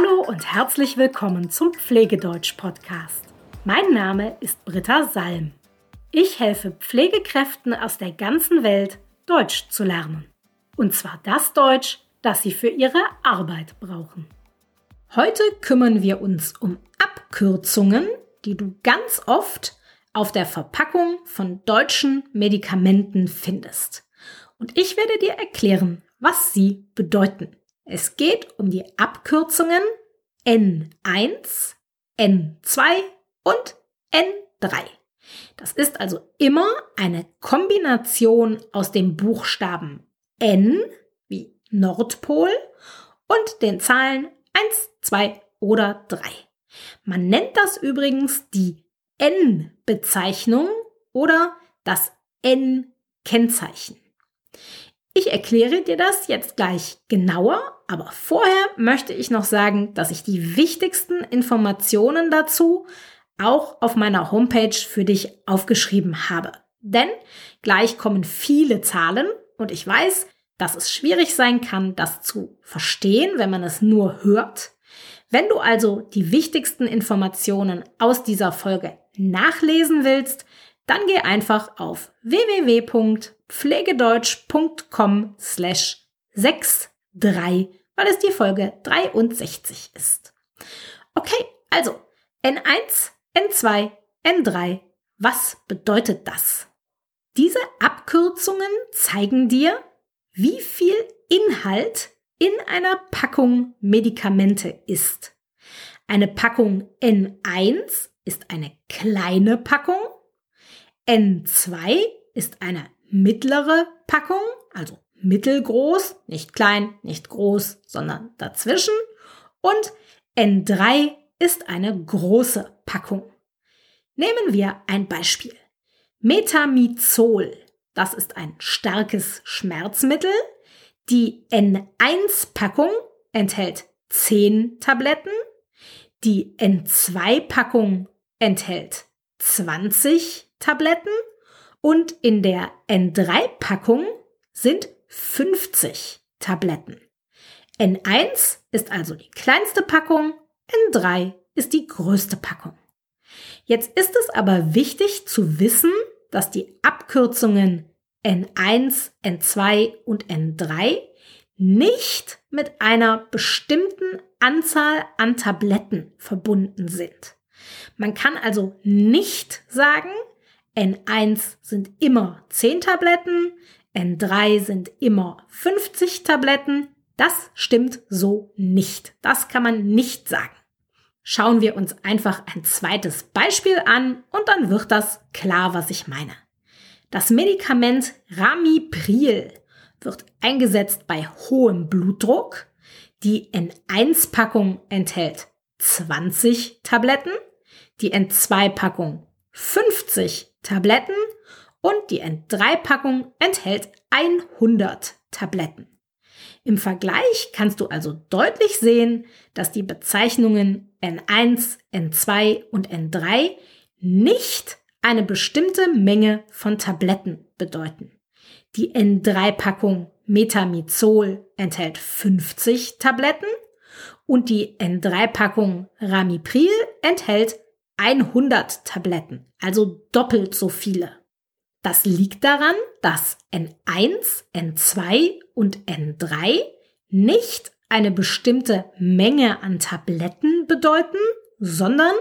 Hallo und herzlich willkommen zum Pflegedeutsch-Podcast. Mein Name ist Britta Salm. Ich helfe Pflegekräften aus der ganzen Welt, Deutsch zu lernen. Und zwar das Deutsch, das sie für ihre Arbeit brauchen. Heute kümmern wir uns um Abkürzungen, die du ganz oft auf der Verpackung von deutschen Medikamenten findest. Und ich werde dir erklären, was sie bedeuten. Es geht um die Abkürzungen N1, N2 und N3. Das ist also immer eine Kombination aus dem Buchstaben N wie Nordpol und den Zahlen 1, 2 oder 3. Man nennt das übrigens die N-Bezeichnung oder das N-Kennzeichen. Ich erkläre dir das jetzt gleich genauer, aber vorher möchte ich noch sagen, dass ich die wichtigsten Informationen dazu auch auf meiner Homepage für dich aufgeschrieben habe. Denn gleich kommen viele Zahlen und ich weiß, dass es schwierig sein kann, das zu verstehen, wenn man es nur hört. Wenn du also die wichtigsten Informationen aus dieser Folge nachlesen willst, dann geh einfach auf www.pflegedeutsch.com slash 63, weil es die Folge 63 ist. Okay, also N1, N2, N3, was bedeutet das? Diese Abkürzungen zeigen dir, wie viel Inhalt in einer Packung Medikamente ist. Eine Packung N1 ist eine kleine Packung, N2 ist eine mittlere Packung, also mittelgroß, nicht klein, nicht groß, sondern dazwischen. Und N3 ist eine große Packung. Nehmen wir ein Beispiel. Metamizol, das ist ein starkes Schmerzmittel. Die N1-Packung enthält 10 Tabletten, die N2-Packung enthält 20 Tabletten und in der N3-Packung sind 50 Tabletten. N1 ist also die kleinste Packung, N3 ist die größte Packung. Jetzt ist es aber wichtig zu wissen, dass die Abkürzungen N1, N2 und N3 nicht mit einer bestimmten Anzahl an Tabletten verbunden sind. Man kann also nicht sagen, N1 sind immer 10 Tabletten, N3 sind immer 50 Tabletten. Das stimmt so nicht. Das kann man nicht sagen. Schauen wir uns einfach ein zweites Beispiel an und dann wird das klar, was ich meine. Das Medikament Ramipril wird eingesetzt bei hohem Blutdruck. Die N1-Packung enthält 20 Tabletten, die N2-Packung 50 Tabletten und die N3-Packung enthält 100 Tabletten. Im Vergleich kannst du also deutlich sehen, dass die Bezeichnungen N1, N2 und N3 nicht eine bestimmte Menge von Tabletten bedeuten. Die N3-Packung Metamizol enthält 50 Tabletten und die N3-Packung Ramipril enthält 100 Tabletten, also doppelt so viele. Das liegt daran, dass N1, N2 und N3 nicht eine bestimmte Menge an Tabletten bedeuten, sondern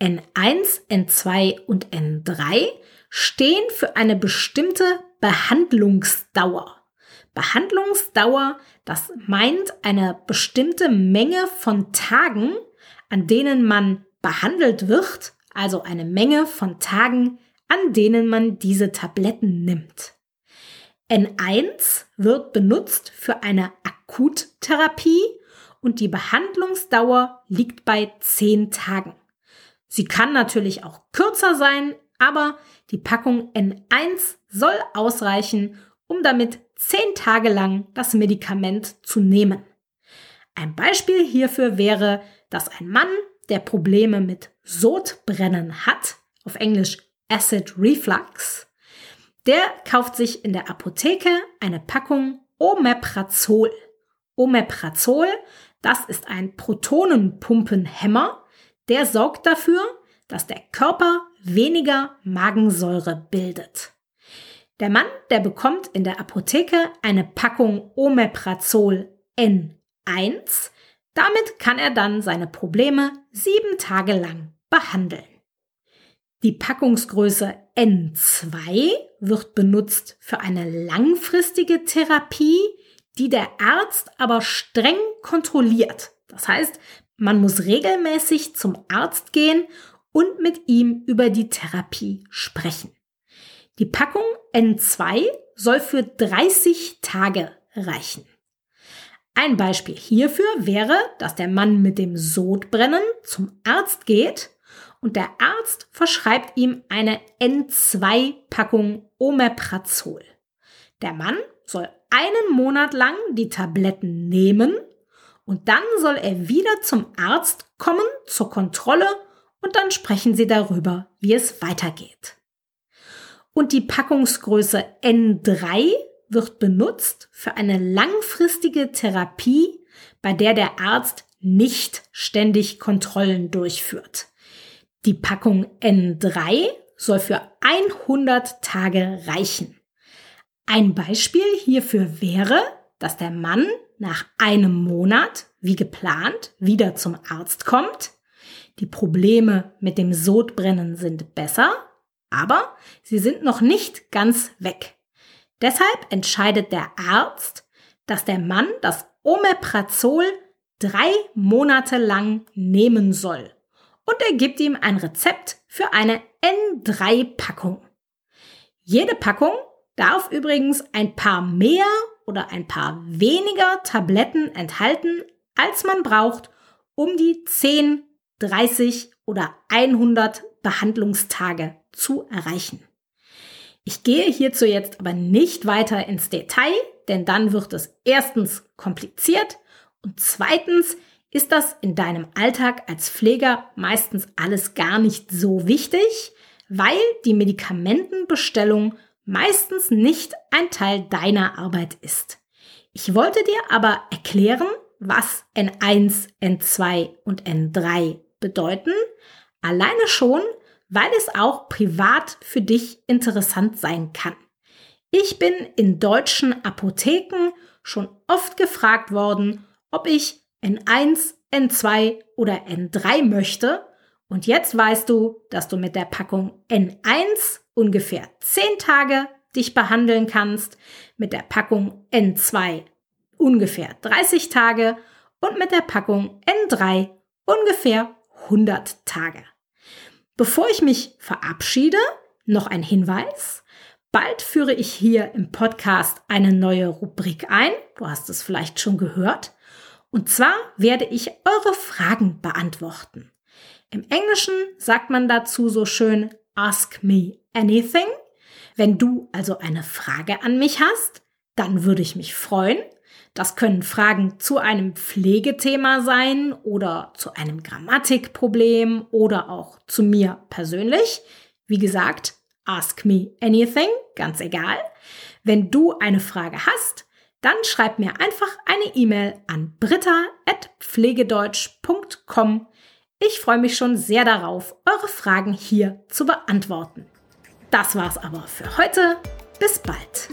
N1, N2 und N3 stehen für eine bestimmte Behandlungsdauer. Behandlungsdauer, das meint eine bestimmte Menge von Tagen, an denen man behandelt wird, also eine Menge von Tagen, an denen man diese Tabletten nimmt. N1 wird benutzt für eine Akuttherapie und die Behandlungsdauer liegt bei 10 Tagen. Sie kann natürlich auch kürzer sein, aber die Packung N1 soll ausreichen, um damit 10 Tage lang das Medikament zu nehmen. Ein Beispiel hierfür wäre, dass ein Mann, der Probleme mit Sodbrennen hat, auf Englisch Acid Reflux, der kauft sich in der Apotheke eine Packung Omeprazol. Omeprazol, Das ist ein Protonenpumpenhemmer, der sorgt dafür, dass der Körper weniger Magensäure bildet. Der Mann, der bekommt in der Apotheke eine Packung Omeprazol N1. Damit kann er dann seine Probleme sieben Tage lang behandeln. Die Packungsgröße N2 wird benutzt für eine langfristige Therapie, die der Arzt aber streng kontrolliert. Das heißt, man muss regelmäßig zum Arzt gehen und mit ihm über die Therapie sprechen. Die Packung N2 soll für 30 Tage reichen. Ein Beispiel hierfür wäre, dass der Mann mit dem Sodbrennen zum Arzt geht und der Arzt verschreibt ihm eine N2-Packung Omeprazol. Der Mann soll einen Monat lang die Tabletten nehmen und dann soll er wieder zum Arzt kommen zur Kontrolle und dann sprechen sie darüber, wie es weitergeht. Und die Packungsgröße N3 wird benutzt für eine langfristige Therapie, bei der der Arzt nicht ständig Kontrollen durchführt. Die Packung N3 soll für 100 Tage reichen. Ein Beispiel hierfür wäre, dass der Mann nach einem Monat, wie geplant, wieder zum Arzt kommt. Die Probleme mit dem Sodbrennen sind besser, aber sie sind noch nicht ganz weg. Deshalb entscheidet der Arzt, dass der Mann das Omeprazol drei Monate lang nehmen soll. Und er gibt ihm ein Rezept für eine N3-Packung. Jede Packung darf übrigens ein paar mehr oder ein paar weniger Tabletten enthalten, als man braucht, um die 10, 30 oder 100 Behandlungstage zu erreichen. Ich gehe hierzu jetzt aber nicht weiter ins Detail, denn dann wird es erstens kompliziert und zweitens ist das in deinem Alltag als Pfleger meistens alles gar nicht so wichtig, weil die Medikamentenbestellung meistens nicht ein Teil deiner Arbeit ist. Ich wollte dir aber erklären, was N1, N2 und N3 bedeuten, alleine schon, weil es auch privat für dich interessant sein kann. Ich bin in deutschen Apotheken schon oft gefragt worden, ob ich N1, N2 oder N3 möchte. Und jetzt weißt du, dass du mit der Packung N1 ungefähr 10 Tage dich behandeln kannst, mit der Packung N2 ungefähr 30 Tage und mit der Packung N3 ungefähr 100 Tage. Bevor ich mich verabschiede, noch ein Hinweis. Bald führe ich hier im Podcast eine neue Rubrik ein. Du hast es vielleicht schon gehört. Und zwar werde ich eure Fragen beantworten. Im Englischen sagt man dazu so schön Ask me anything. Wenn du also eine Frage an mich hast, dann würde ich mich freuen, das können Fragen zu einem Pflegethema sein oder zu einem Grammatikproblem oder auch zu mir persönlich. Wie gesagt, ask me anything, ganz egal. Wenn du eine Frage hast, dann schreib mir einfach eine E-Mail an britta.pflegedeutsch.com. Ich freue mich schon sehr darauf, eure Fragen hier zu beantworten. Das war's aber für heute. Bis bald.